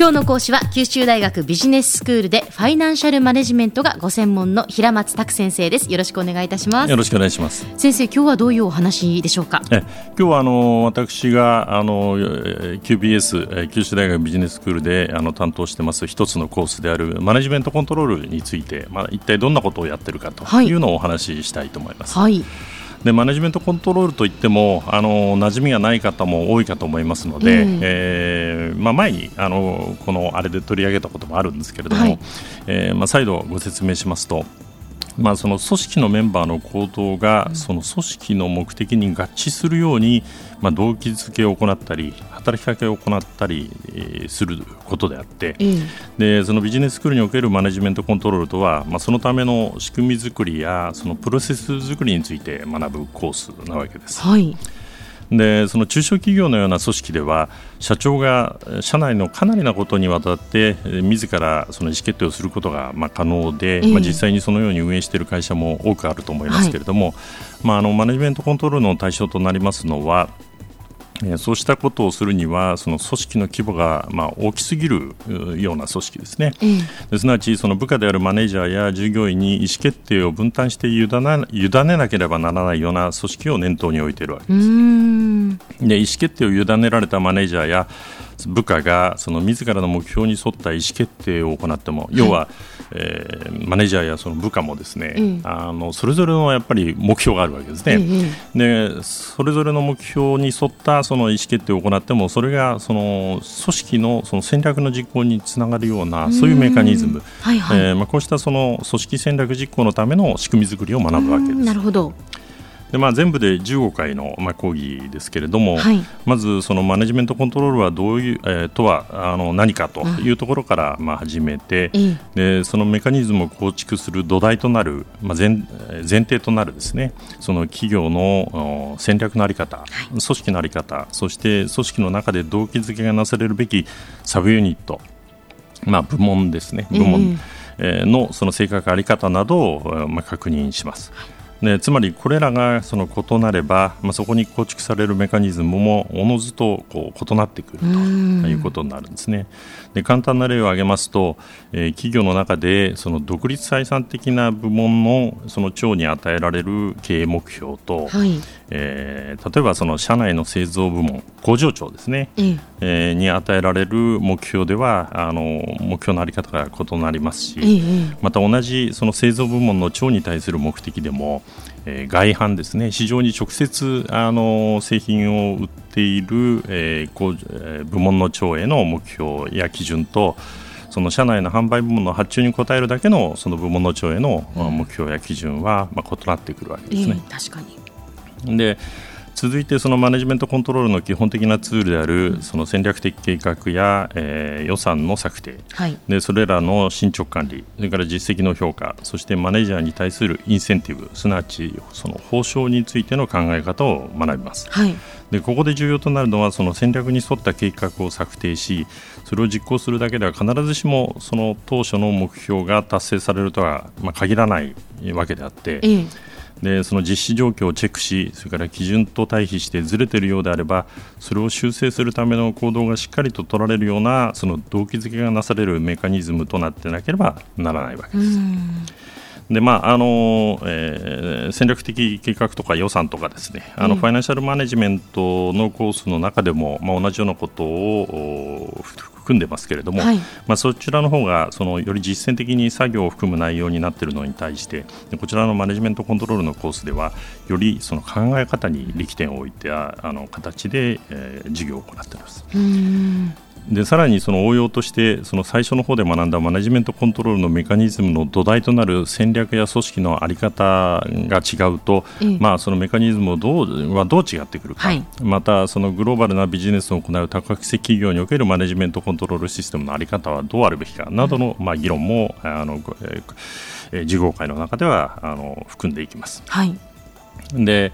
今日の講師は九州大学ビジネススクールでファイナンシャルマネジメントがご専門の平松卓先生です。よろしくお願いいたします。よろしくお願いします。先生今日はどういうお話でしょうか？え今日はあの私があの QBS 九州大学ビジネススクールであの担当してます一つのコースであるマネジメントコントロールについて、まあ、一体どんなことをやってるかというのをお話ししたいと思います。はいでマネジメントコントロールといってもあの馴染みがない方も多いかと思いますので、えー、えー、まあ、前にあのこのあれで取り上げたこともあるんですけれども、はい、えー、まあ、再度ご説明しますと。まあ、その組織のメンバーの行動がその組織の目的に合致するように、まあ、動機づけを行ったり働きかけを行ったりすることであって、でそのビジネススクールにおけるマネジメントコントロールとは、まあ、そのための仕組み作りやそのプロセス作りについて学ぶコースなわけです。はいでその中小企業のような組織では社長が社内のかなりなことにわたって自らその意思決定をすることがまあ可能で、まあ、実際にそのように運営している会社も多くあると思いますけれども、はい、まあ、あのマネジメントコントロールの対象となりますのはそうしたことをするにはその組織の規模がまあ大きすぎるような組織ですね、うん、すなわちその部下であるマネージャーや従業員に意思決定を分担して委ね委ねなければならないような組織を念頭に置いているわけです。で意思決定を委ねられたマネージャーや部下がその自らの目標に沿った意思決定を行っても、要は、えー、マネージャーやその部下もですね、うん、あのそれぞれのやっぱり目標があるわけですね、うん、でそれぞれの目標に沿ったその意思決定を行ってもそれがその組織のその戦略の実行につながるようなそういうメカニズム、はいはい、えー、まあ、こうしたその組織戦略実行のための仕組み作りを学ぶわけです。なるほどでまあ、全部で15回の、まあ、講義ですけれども、はい、まずそのマネジメントコントロールはどういう、えー、とはあの何かというところから、まあ、始めて、うん、でそのメカニズムを構築する土台となる、まあ前、前提となるですねその企業の戦略の在り方、はい、組織の在り方そして組織の中で動機づけがなされるべきサブユニット、まあ、部門ですね部門、えー、のその性格在り方などを、まあ、確認します。ね、つまりこれらがその異なれば、まあ、そこに構築されるメカニズムもおのずとこう異なってくるということになるんですね。で簡単な例を挙げますと、えー、企業の中でその独立採算的な部門のその長に与えられる経営目標と、はい、えー、例えばその社内の製造部門工場長ですね、うん、えー、に与えられる目標ではあの目標の在り方が異なりますし、うん、また同じその製造部門の長に対する目的でもえー、外販ですね。市場に直接あの製品を売っている、えー部門の長への目標や基準とその社内の販売部門の発注に応えるだけのその部門の長への目標や基準は、まあ、異なってくるわけですね。えー、確かにで続いてそのマネジメントコントロールの基本的なツールであるその戦略的計画や、えー、予算の策定、はい、でそれらの進捗管理それから実績の評価そしてマネージャーに対するインセンティブすなわちその報酬についての考え方を学びます。はい。でここで重要となるのはその戦略に沿った計画を策定しそれを実行するだけでは必ずしもその当初の目標が達成されるとは、まあ、限らないわけであって、ええ、でその実施状況をチェックしそれから基準と対比してずれているようであればそれを修正するための行動がしっかりと取られるようなその動機づけがなされるメカニズムとなってなければならないわけです。でまああのえー、戦略的計画とか予算とかですね。あの、ファイナンシャルマネジメントのコースの中でも、まあ、同じようなことを含んでますけれども、はい、まあ、そちらの方がそのより実践的に作業を含む内容になっているのに対してこちらのマネジメントコントロールのコースではよりその考え方に力点を置いたあの形で、えー、授業を行っています。でさらにその応用としてその最初の方で学んだマネジメントコントロールのメカニズムの土台となる戦略や組織の在り方が違うと、まあ、そのメカニズムをどうはどう違ってくるか、はい、またそのグローバルなビジネスを行う多角性企業におけるマネジメントコントロールシステムの在り方はどうあるべきかなどの、まあ、議論もあの、えー、授業会の中ではあの含んでいきます。はい、で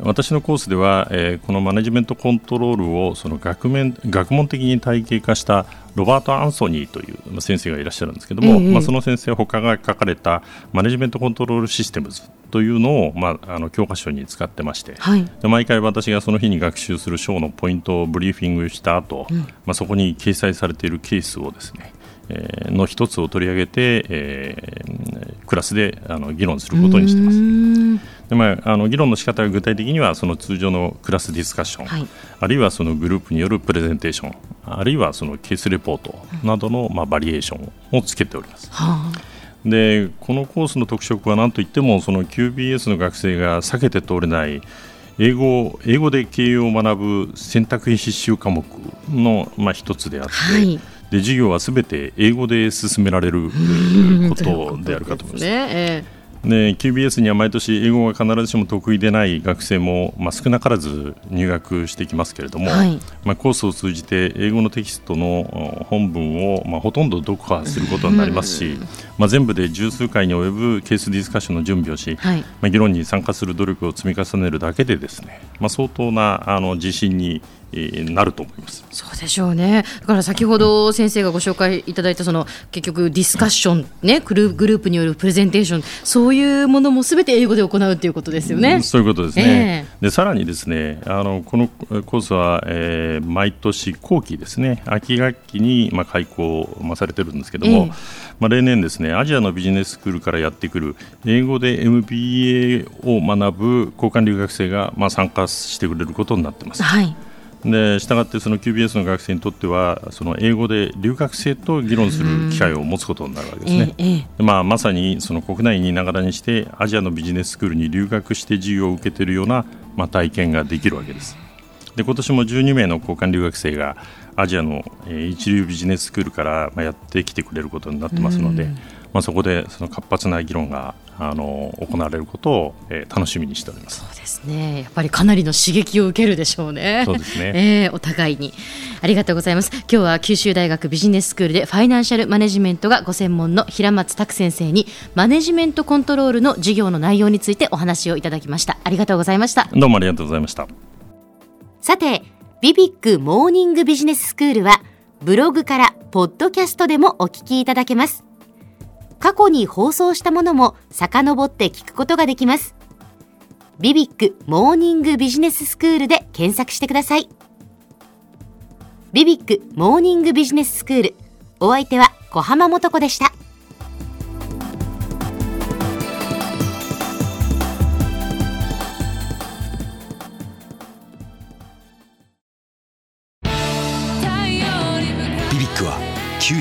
私のコースでは、えー、このマネジメントコントロールをその学面学問的に体系化したロバート・アンソニーという先生がいらっしゃるんですけども、えー、まあ、その先生他が書かれたマネジメントコントロールシステムズというのを、まあ、あの教科書に使ってまして、はい、で毎回私がその日に学習する章のポイントをブリーフィングした後、うん、まあそこに掲載されているケースをですねえー、の一つを取り上げて、えー、クラスであの議論することにしてます。でまあ、あの議論の仕方は具体的にはその通常のクラスディスカッション、はい、あるいはそのグループによるプレゼンテーションあるいはそのケースレポートなどの、まあ、バリエーションをつけております。はあ。でこのコースの特色は何といってもその QBS の学生が避けて通れない英語英語で経営を学ぶ選択必修科目の、まあ、一つであって、はい、で授業はすべて英語で進められることであるかと思います。ねで QBS には毎年英語が必ずしも得意でない学生も、まあ、少なからず入学してきますけれども、はい、まあ、コースを通じて英語のテキストの本文を、まあ、ほとんど読破することになりますし、まあ、全部で十数回に及ぶケースディスカッションの準備をし、はい、まあ、議論に参加する努力を積み重ねるだけでですね、まあ、相当なあの自信になると思います。そうでしょうね、だから先ほど先生がご紹介いただいたその結局、ディスカッション、ね、グループによるプレゼンテーション、そういうものもすべて英語で行うということですよね、うん、そういうことですね、えー、でさらにですねあのこのコースは、えー、毎年後期ですね、秋学期に、まあ、開講、まあ、されてるんですけども、えー、まあ、例年、ですねアジアのビジネススクールからやってくる英語で MBA を学ぶ交換留学生が、まあ、参加してくれることになってます。はいでしたがってその QBS の学生にとってはその英語で留学生と議論する機会を持つことになるわけですね、ええ、まあ、まさにその国内にいながらにしてアジアのビジネススクールに留学して授業を受けているような、まあ、体験ができるわけです。で今年も12名の交換留学生がアジアの一流ビジネススクールからやってきてくれることになってますので、まあ、そこでその活発な議論があの行われることを、えー、楽しみにしております。そうですね。やっぱりかなりの刺激を受けるでしょうね。そうですね、えー、お互いに。ありがとうございます。今日は九州大学ビジネススクールでファイナンシャルマネジメントがご専門の平松卓先生にマネジメントコントロールの授業の内容についてお話をいただきました。ありがとうございました。どうもありがとうございました。さてビビックモーニングビジネススクールはブログからポッドキャストでもお聞きいただけます過去に放送したものも遡って聞くことができます。ビビックモーニングビジネススクールで検索してください。ビビックモーニングビジネススクール。お相手は小浜もとこでした。